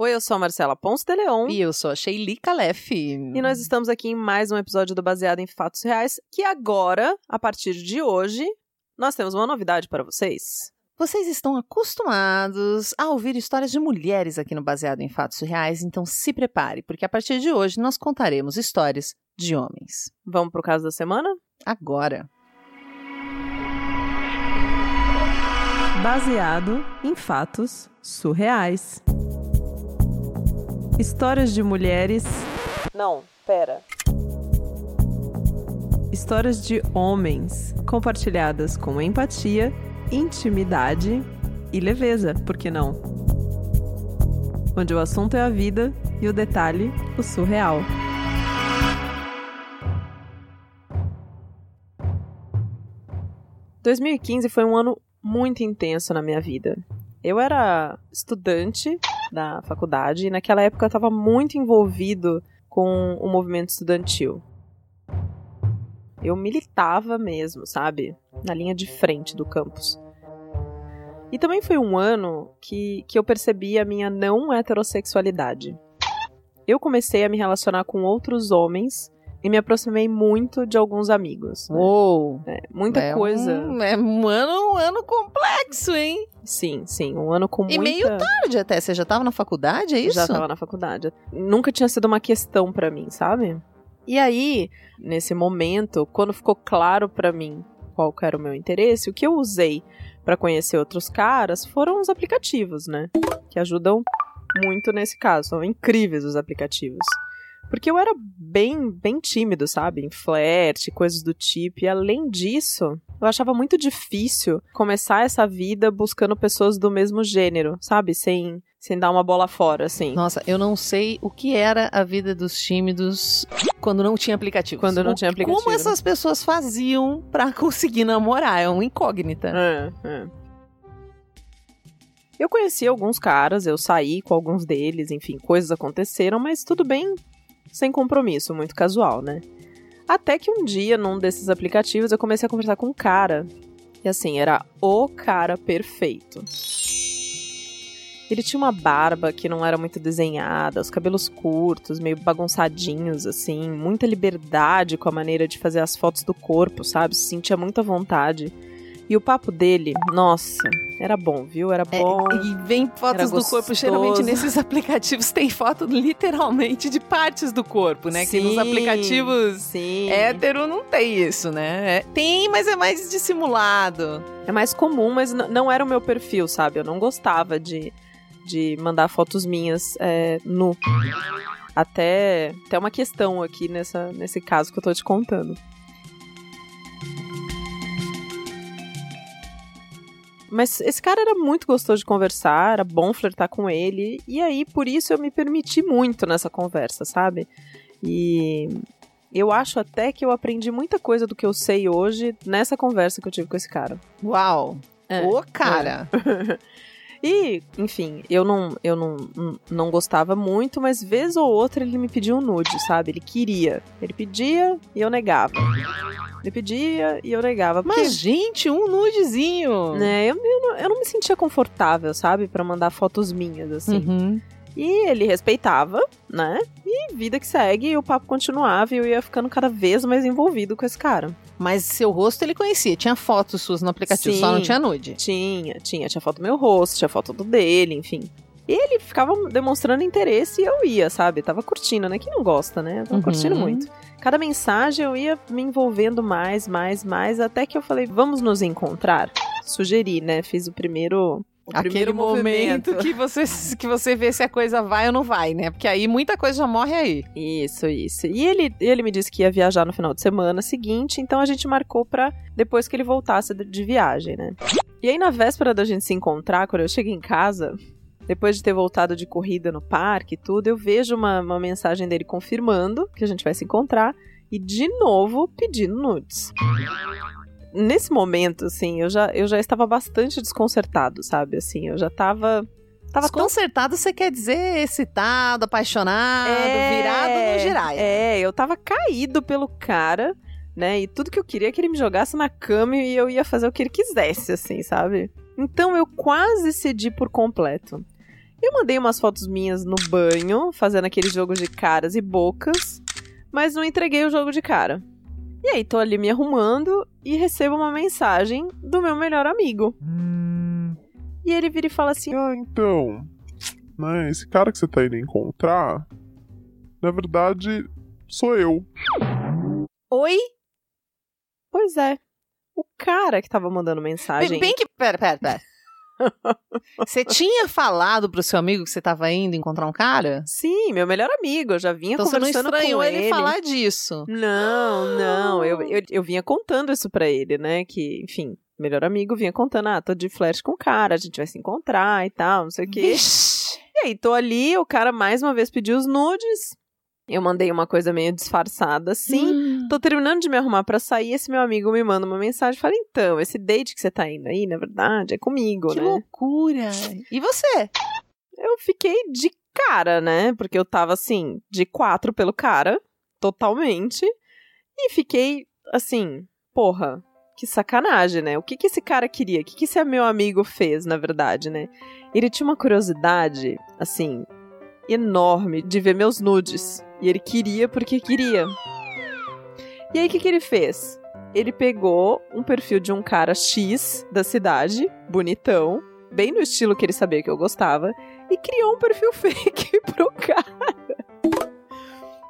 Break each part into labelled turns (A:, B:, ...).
A: Oi, eu sou a Marcela Ponce de Leon.
B: E eu sou a Sheili Calef.
A: E nós estamos aqui em mais um episódio do Baseado em Fatos Reais, que agora, a partir de hoje, nós temos uma novidade para vocês.
B: Vocês estão acostumados a ouvir histórias de mulheres aqui no Baseado em Fatos Reais, então se prepare, porque a partir de hoje nós contaremos histórias de homens.
A: Vamos pro caso da semana?
B: Agora.
A: Baseado em fatos surreais. Histórias de mulheres. Não, pera. Histórias de homens compartilhadas com empatia, intimidade e leveza, por que não? Onde o assunto é a vida e o detalhe, o surreal. ...2015 foi um ano muito intenso na minha vida. Eu era estudante da faculdade e naquela época eu estava muito envolvido com o movimento estudantil. Eu militava mesmo, sabe? Na linha de frente do campus. E também foi um ano que, que eu percebi a minha não heterossexualidade. Eu comecei a me relacionar com outros homens e me aproximei muito de alguns amigos.
B: Né? Uou!
A: É, muita
B: é
A: coisa.
B: Um, é um ano, um ano complexo, hein?
A: Sim, sim, um ano com
B: e
A: muita...
B: E meio tarde até, você já estava na faculdade, é isso?
A: Já estava na faculdade. Nunca tinha sido uma questão para mim, sabe? E aí, nesse momento, quando ficou claro para mim qual era o meu interesse, o que eu usei para conhecer outros caras foram os aplicativos, né? Que ajudam muito nesse caso. São incríveis os aplicativos. Porque eu era bem, bem tímido, sabe? Em flerte, coisas do tipo. E além disso, eu achava muito difícil começar essa vida buscando pessoas do mesmo gênero, sabe? Sem, sem dar uma bola fora, assim.
B: Nossa, eu não sei o que era a vida dos tímidos quando não tinha aplicativo.
A: Quando não tinha aplicativo.
B: Como essas pessoas faziam para conseguir namorar? É uma incógnita.
A: É, é. Eu conheci alguns caras, eu saí com alguns deles, enfim, coisas aconteceram, mas tudo bem sem compromisso, muito casual, né? Até que um dia, num desses aplicativos, eu comecei a conversar com um cara. E assim, era o cara perfeito. Ele tinha uma barba que não era muito desenhada, os cabelos curtos, meio bagunçadinhos, assim, muita liberdade com a maneira de fazer as fotos do corpo, sabe? Se sentia muita vontade. E o papo dele, nossa, era bom, viu? Era bom.
B: É, e vem fotos do corpo. Geralmente nesses aplicativos tem foto literalmente de partes do corpo, né?
A: Sim,
B: que nos aplicativos
A: sim.
B: hétero não tem isso, né? É, tem, mas é mais dissimulado.
A: É mais comum, mas não era o meu perfil, sabe? Eu não gostava de, de mandar fotos minhas é, nu. Até, até uma questão aqui nessa, nesse caso que eu tô te contando. Mas esse cara era muito gostoso de conversar, era bom flertar com ele, e aí por isso eu me permiti muito nessa conversa, sabe? E eu acho até que eu aprendi muita coisa do que eu sei hoje nessa conversa que eu tive com esse cara.
B: Uau! É, Ô, cara!
A: É. E, enfim, eu não, eu não, não gostava muito, mas vez ou outra ele me pediu um nude, sabe? Ele queria. Ele pedia e eu negava. Ele pedia e eu negava.
B: Porque, mas, gente, um nudezinho!
A: Né, eu, eu, não, eu não me sentia confortável, sabe? para mandar fotos minhas, assim.
B: Uhum.
A: E ele respeitava, né? E vida que segue, e o papo continuava e eu ia ficando cada vez mais envolvido com esse cara.
B: Mas seu rosto ele conhecia, tinha fotos suas no aplicativo,
A: Sim,
B: só não tinha nude.
A: Tinha, tinha, tinha foto do meu rosto, tinha foto do dele, enfim. E ele ficava demonstrando interesse e eu ia, sabe? Tava curtindo, né? Quem não gosta, né? Tava uhum. curtindo muito. Cada mensagem eu ia me envolvendo mais, mais, mais, até que eu falei, vamos nos encontrar. Sugeri, né? Fiz o primeiro o
B: Aquele momento que você, que você vê se a coisa vai ou não vai, né? Porque aí muita coisa já morre aí.
A: Isso, isso. E ele, ele me disse que ia viajar no final de semana seguinte, então a gente marcou pra depois que ele voltasse de viagem, né? E aí na véspera da gente se encontrar, quando eu cheguei em casa, depois de ter voltado de corrida no parque e tudo, eu vejo uma, uma mensagem dele confirmando que a gente vai se encontrar e de novo pedindo nudes nesse momento, assim, eu já, eu já estava bastante desconcertado, sabe? Assim, eu já estava
B: Tava Desconcertado, você quer dizer excitado, apaixonado, é, virado no giraia.
A: É, eu tava caído pelo cara, né? E tudo que eu queria é que ele me jogasse na cama e eu ia fazer o que ele quisesse, assim, sabe? Então eu quase cedi por completo. Eu mandei umas fotos minhas no banho, fazendo aquele jogo de caras e bocas, mas não entreguei o jogo de cara. E aí, tô ali me arrumando e recebo uma mensagem do meu melhor amigo.
C: Hum,
A: E ele vira e fala assim:
C: ah, então. Né, esse cara que você tá indo encontrar, na verdade, sou eu.
B: Oi?
A: Pois é. O cara que tava mandando mensagem.
B: Bem, bem que. Pera, pera, pera. Você tinha falado pro seu amigo que você tava indo encontrar um cara?
A: Sim, meu melhor amigo. Eu já vinha
B: Então você não
A: conversando
B: estranhou
A: com
B: ele,
A: ele
B: falar disso.
A: Não, não. Eu, eu, eu vinha contando isso pra ele, né? Que, enfim, melhor amigo vinha contando: ah, tô de flash com o cara, a gente vai se encontrar e tal, não sei o quê.
B: Vixe.
A: E aí, tô ali, o cara mais uma vez pediu os nudes. Eu mandei uma coisa meio disfarçada assim.
B: Hum.
A: Tô terminando de me arrumar pra sair, esse meu amigo me manda uma mensagem e fala: então, esse date que você tá indo aí, na verdade, é comigo,
B: Que
A: né?
B: loucura. E você?
A: Eu fiquei de cara, né? Porque eu tava assim, de quatro pelo cara, totalmente. E fiquei assim, porra, que sacanagem, né? O que que esse cara queria? O que que esse meu amigo fez, na verdade, né? Ele tinha uma curiosidade, assim, enorme de ver meus nudes. E ele queria porque queria. E aí, o que que ele fez? Ele pegou um perfil de um cara X da cidade, bonitão, bem no estilo que ele sabia que eu gostava, e criou um perfil fake pro cara.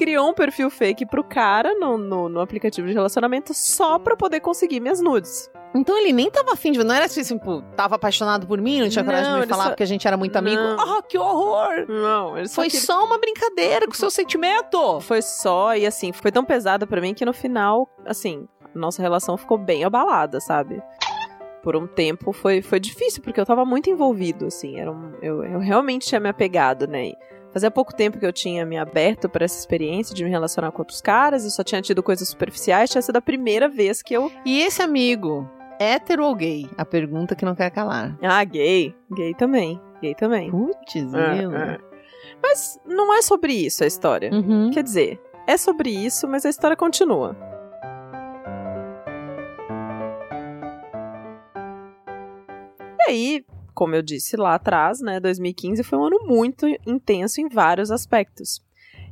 A: Criou um perfil fake pro cara no, no, no aplicativo de relacionamento só pra poder conseguir minhas nudes.
B: Então ele nem tava afim de. Não era assim, tipo, tava apaixonado por mim, não tinha coragem
A: Não,
B: de me falar
A: só-
B: porque a gente era muito amigo.
A: Não.
B: Oh, que horror!
A: Não, ele só
B: Foi
A: queria-
B: só uma brincadeira com seu sentimento.
A: Foi só, e assim, foi tão pesada pra mim que no final, assim, nossa relação ficou bem abalada, sabe? Por um tempo foi, foi difícil, porque eu tava muito envolvido, assim, era um, eu, eu realmente tinha me apegado, né? Fazia pouco tempo que eu tinha me aberto pra essa experiência de me relacionar com outros caras, eu só tinha tido coisas superficiais, tinha sido a primeira vez que eu.
B: E esse amigo, hétero ou gay? A pergunta que não quer calar.
A: Ah, gay. Gay também. Gay também.
B: Putz, grilo.
A: é. Mas não é sobre isso a história.
B: Uhum.
A: Quer dizer, é sobre isso, mas a história continua. E aí, como eu disse lá atrás, né, 2015 foi um ano muito intenso em vários aspectos.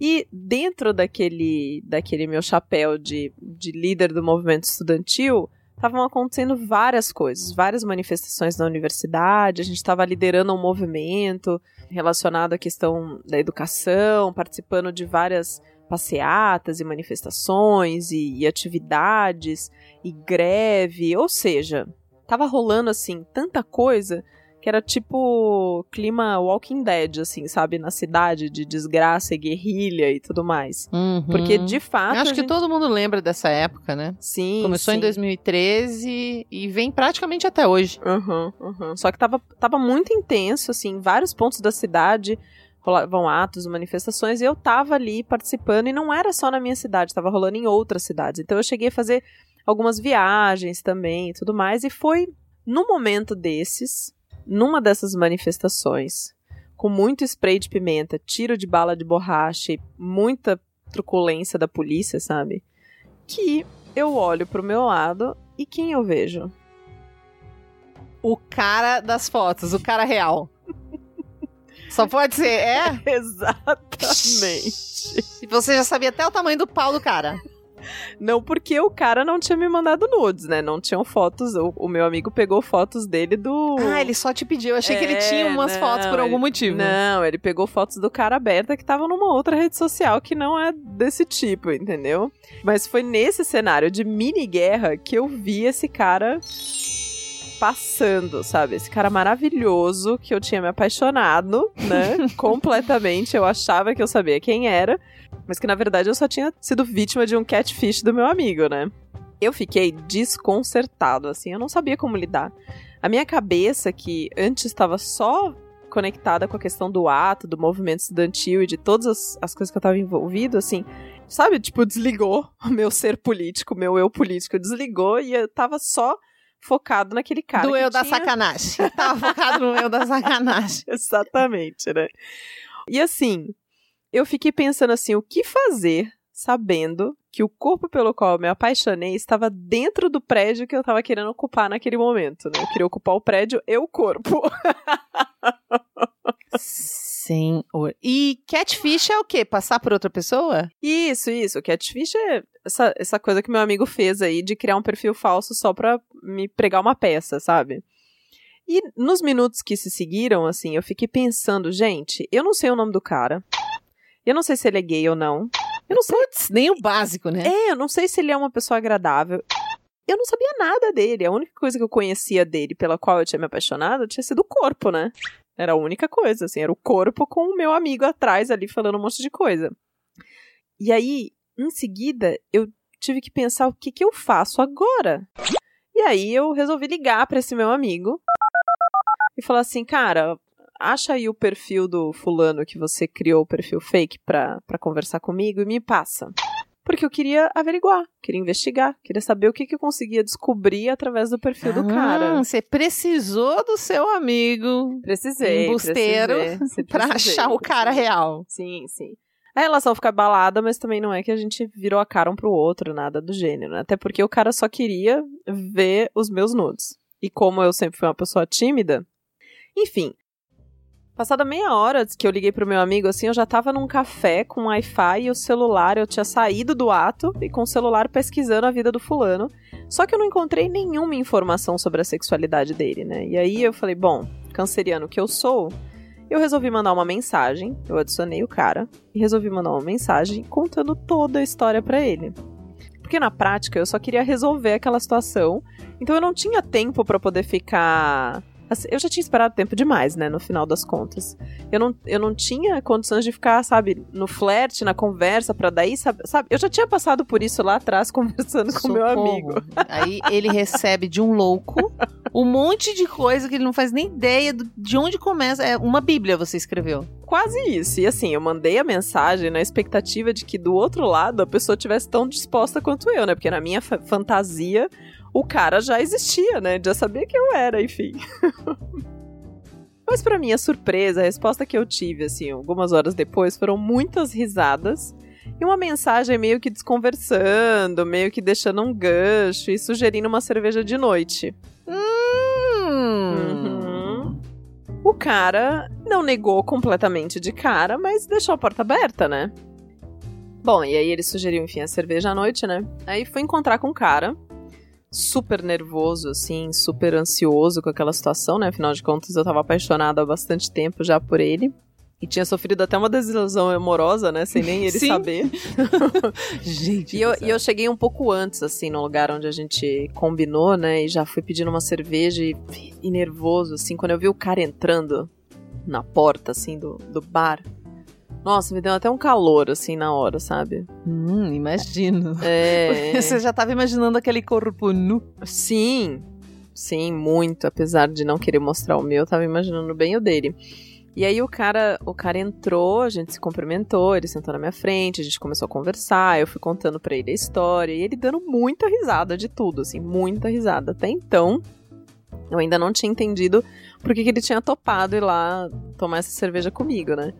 A: E dentro daquele, daquele meu chapéu de, de líder do movimento estudantil, estavam acontecendo várias coisas, várias manifestações na universidade, a gente estava liderando um movimento relacionado à questão da educação, participando de várias passeatas e manifestações e, e atividades e greve, ou seja, tava rolando assim tanta coisa que era tipo clima Walking Dead, assim, sabe, na cidade de desgraça e guerrilha e tudo mais.
B: Uhum.
A: Porque de fato.
B: Acho
A: a
B: que
A: gente-
B: todo mundo lembra dessa época, né?
A: Sim.
B: Começou em
A: sim.
B: 2013 e vem praticamente até hoje.
A: Uhum, uhum. Só que tava, tava muito intenso, assim, em vários pontos da cidade rolavam atos, manifestações, e eu tava ali participando, e não era só na minha cidade, tava rolando em outras cidades. Então eu cheguei a fazer algumas viagens também e tudo mais, e foi num momento desses, numa dessas manifestações, com muito spray de pimenta, tiro de bala de borracha e muita truculência da polícia, sabe? Que eu olho pro meu lado e quem eu vejo?
B: O cara das fotos, o cara real. Só pode ser, é?
A: Exatamente.
B: E você já sabia até o tamanho do pau do cara.
A: Não porque o cara não tinha me mandado nudes, né? Não tinham fotos. O, o meu amigo pegou fotos dele do.
B: Ah, ele só te pediu. Eu achei que ele
A: É,
B: tinha umas
A: não,
B: fotos por algum
A: ele-
B: motivo.
A: Não, ele pegou fotos do cara aberta que tava numa outra rede social que não é desse tipo, entendeu? Mas foi nesse cenário de mini guerra que eu vi esse cara passando, sabe? Esse cara maravilhoso que eu tinha me apaixonado, né? Completamente. Eu achava que eu sabia quem era, mas que na verdade eu só tinha sido vítima de um catfish do meu amigo, né? Eu fiquei desconcertado, assim, eu não sabia como lidar. A minha cabeça, que antes estava só conectada com a questão do ato, do movimento estudantil e de todas as, as coisas que eu estava envolvido, assim, sabe? Tipo, desligou o meu ser político, o meu eu político, desligou e eu tava só focado naquele cara.
B: do eu da
A: tinha-
B: sacanagem. Tava focado no eu da sacanagem.
A: Exatamente, né? E assim, eu fiquei pensando assim, o que fazer sabendo que o corpo pelo qual eu me apaixonei estava dentro do prédio que eu estava querendo ocupar naquele momento, né? Eu queria ocupar o prédio e o corpo.
B: Senhor. E catfish é o quê? Passar por outra pessoa?
A: Isso, isso. Catfish é essa, essa coisa que meu amigo fez aí de criar um perfil falso só pra me pregar uma peça, sabe? E nos minutos que se seguiram, assim, eu fiquei pensando, gente, eu não sei o nome do cara. Eu não sei se ele é gay ou não. Eu não sei.
B: Nem o básico, né?
A: É, eu não sei se ele é uma pessoa agradável. Eu não sabia nada dele. A única coisa que eu conhecia dele, pela qual eu tinha me apaixonado, tinha sido o corpo, né? Era a única coisa, assim, era o corpo com o meu amigo atrás ali falando um monte de coisa. E aí, em seguida, eu tive que pensar o que, que eu faço agora. E aí eu resolvi ligar para esse meu amigo e falar assim, cara, acha aí o perfil do fulano que você criou o perfil fake pra, pra conversar comigo e me passa. Porque eu queria averiguar, queria investigar, queria saber o que, que eu conseguia descobrir através do perfil do cara.
B: Você precisou do seu amigo
A: Precisei.
B: embusteiro
A: precisei,
B: achar o cara real.
A: Sim, sim. A relação fica balada, mas também não é que a gente virou a cara um pro outro, nada do gênero. né? Até porque o cara só queria ver os meus nudes. E como eu sempre fui uma pessoa tímida, enfim. Passada meia hora que eu liguei pro meu amigo, assim, eu já tava num café com Wi-Fi e o celular, eu tinha saído do ato e com o celular pesquisando a vida do fulano. Só que eu não encontrei nenhuma informação sobre a sexualidade dele, né? E aí eu falei, bom, canceriano que eu sou, eu resolvi mandar uma mensagem, eu adicionei o cara e resolvi mandar uma mensagem contando toda a história pra ele. Porque na prática eu só queria resolver aquela situação, então eu não tinha tempo pra poder ficar Assim, eu já tinha esperado tempo demais, né, no final das contas. Eu não, eu não tinha condições de ficar, sabe, no flerte, na conversa, pra daí, sabe, sabe? Eu já tinha passado por isso lá atrás, conversando com meu
B: Socorro.
A: amigo.
B: Aí ele recebe de um louco um monte de coisa que ele não faz nem ideia de onde começa. É uma bíblia você escreveu.
A: Quase isso. E assim, eu mandei a mensagem na expectativa de que do outro lado a pessoa tivesse tão disposta quanto eu, né? Porque na minha fa- fantasia o cara já existia, né? Já sabia que eu era, enfim. Mas pra minha surpresa, a resposta que eu tive, assim, algumas horas depois, foram muitas risadas e uma mensagem meio que desconversando, meio que deixando um gancho e sugerindo uma cerveja de noite.
B: Hum.
A: Uhum. O cara não negou completamente de cara, mas deixou a porta aberta, né? Bom, e aí ele sugeriu, enfim, a cerveja à noite, né? Aí fui encontrar com o cara, super nervoso, assim, super ansioso com aquela situação, né? Afinal de contas, eu tava apaixonada há bastante tempo já por ele. E tinha sofrido até uma desilusão amorosa, né? Sem nem ele
B: Sim.
A: saber.
B: Gente.
A: E eu, e eu cheguei um pouco antes, assim, no lugar onde a gente combinou, né? E já fui pedindo uma cerveja e, e nervoso, assim, quando eu vi o cara entrando na porta, assim, do, do bar. Nossa, me deu até um calor, assim, na hora, sabe?
B: Hum, imagino.
A: É.
B: Você já tava imaginando aquele corpo nu.
A: Sim, sim, muito. Apesar de não querer mostrar o meu, eu tava imaginando bem o dele. E aí o cara, o cara entrou, a gente se cumprimentou, ele sentou na minha frente, a gente começou a conversar, eu fui contando pra ele a história, e ele dando muita risada de tudo, assim, muita risada. Até então, eu ainda não tinha entendido por que, que ele tinha topado ir lá tomar essa cerveja comigo, né?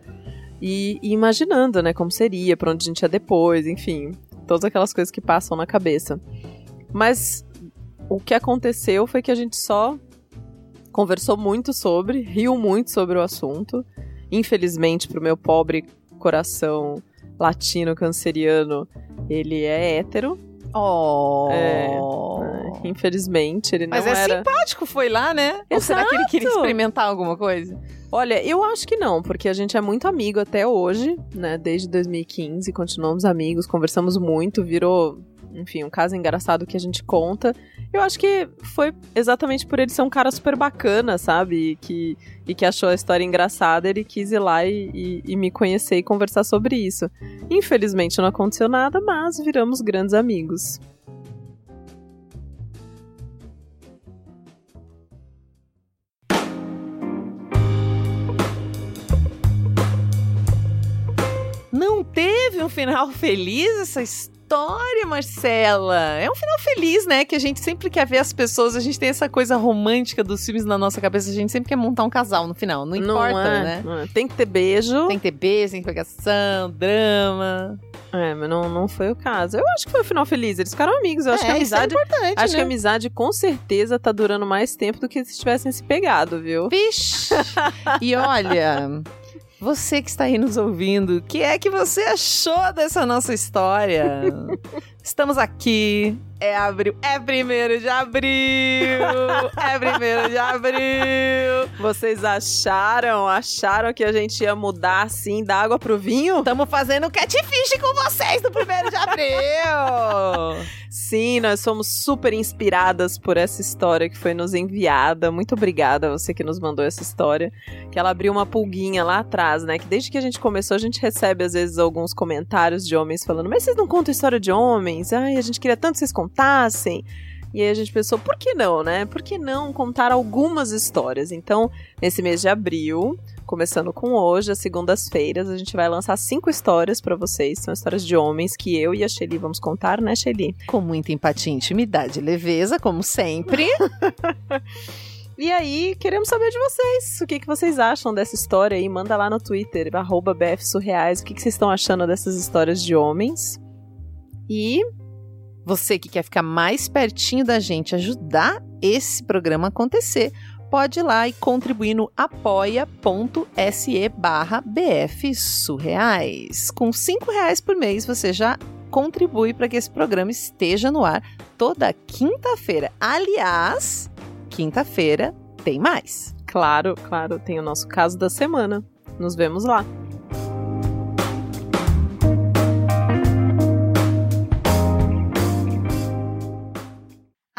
A: E, imaginando, né, como seria, pra onde a gente ia depois, enfim, todas aquelas coisas que passam na cabeça. Mas o que aconteceu foi que a gente só conversou muito sobre, riu muito sobre o assunto. Infelizmente, pro meu pobre coração latino canceriano, ele é hétero.
B: Oh.
A: É. Infelizmente, ele não
B: Mas é
A: era.
B: simpático, foi lá, né? Ou será que ele queria
A: Exato.
B: experimentar alguma coisa?
A: Olha, eu acho que não, porque a gente é muito amigo até hoje, né? Desde 2015, continuamos amigos, conversamos muito, virou, enfim, um caso engraçado que a gente conta. Eu acho que foi exatamente por ele ser um cara super bacana, sabe? E que, e que achou a história engraçada, ele quis ir lá e, e- e me conhecer e conversar sobre isso. Infelizmente não aconteceu nada, mas viramos grandes amigos.
B: Não teve um final feliz essa história, Marcela? É um final feliz, né? Que a gente sempre quer ver as pessoas, a gente tem essa coisa romântica dos filmes na nossa cabeça, a gente sempre quer montar um casal no final, não importa,
A: é,
B: né?
A: não é. Tem que ter beijo.
B: Tem que ter beijo, tem que ter pegação, drama.
A: É, mas não, não foi o caso. Eu acho que foi o final feliz. Eles ficaram amigos. Eu acho
B: é,
A: que a
B: isso é
A: amizade.
B: importante,
A: acho
B: né?
A: que a amizade com certeza tá durando mais tempo do que se tivessem se pegado, viu?
B: Vixe! e olha, você que está aí nos ouvindo, o que é que você achou dessa nossa história? Estamos aqui. É abril. É primeiro de abril! É primeiro de abril!
A: Vocês acharam? Acharam que a gente ia mudar assim da água pro vinho?
B: Estamos fazendo catfish com vocês no primeiro de abril!
A: Sim, nós somos super inspiradas por essa história que foi nos enviada. Muito obrigada a você que nos mandou essa história. Que ela abriu uma pulguinha lá atrás, né? Que desde que a gente começou, a gente recebe às vezes alguns comentários de homens falando: Mas vocês não contam história de homens? Ai, a gente queria tanto que vocês contassem. E aí a gente pensou, por que não, né? Por que não contar algumas histórias? Então, nesse mês de abril, começando com hoje, as segundas-feiras, a gente vai lançar cinco histórias para vocês. São histórias de homens que eu e a Shelly vamos contar, né, Shelly?
B: Com muita empatia, intimidade e leveza, como sempre.
A: E aí, queremos saber de vocês. O que, que vocês acham dessa história aí? Manda lá no Twitter, arroba BFSurreais. O que, que vocês estão achando dessas histórias de homens? E
B: Você que quer ficar mais pertinho da gente, ajudar esse programa a acontecer, pode ir lá e contribuir no apoia.se barra bfsurreais. Com cinco reais por mês você já contribui para que esse programa esteja no ar toda quinta-feira. Aliás, quinta-feira tem mais.
A: claro, claro, tem o nosso caso da semana. Nos vemos lá.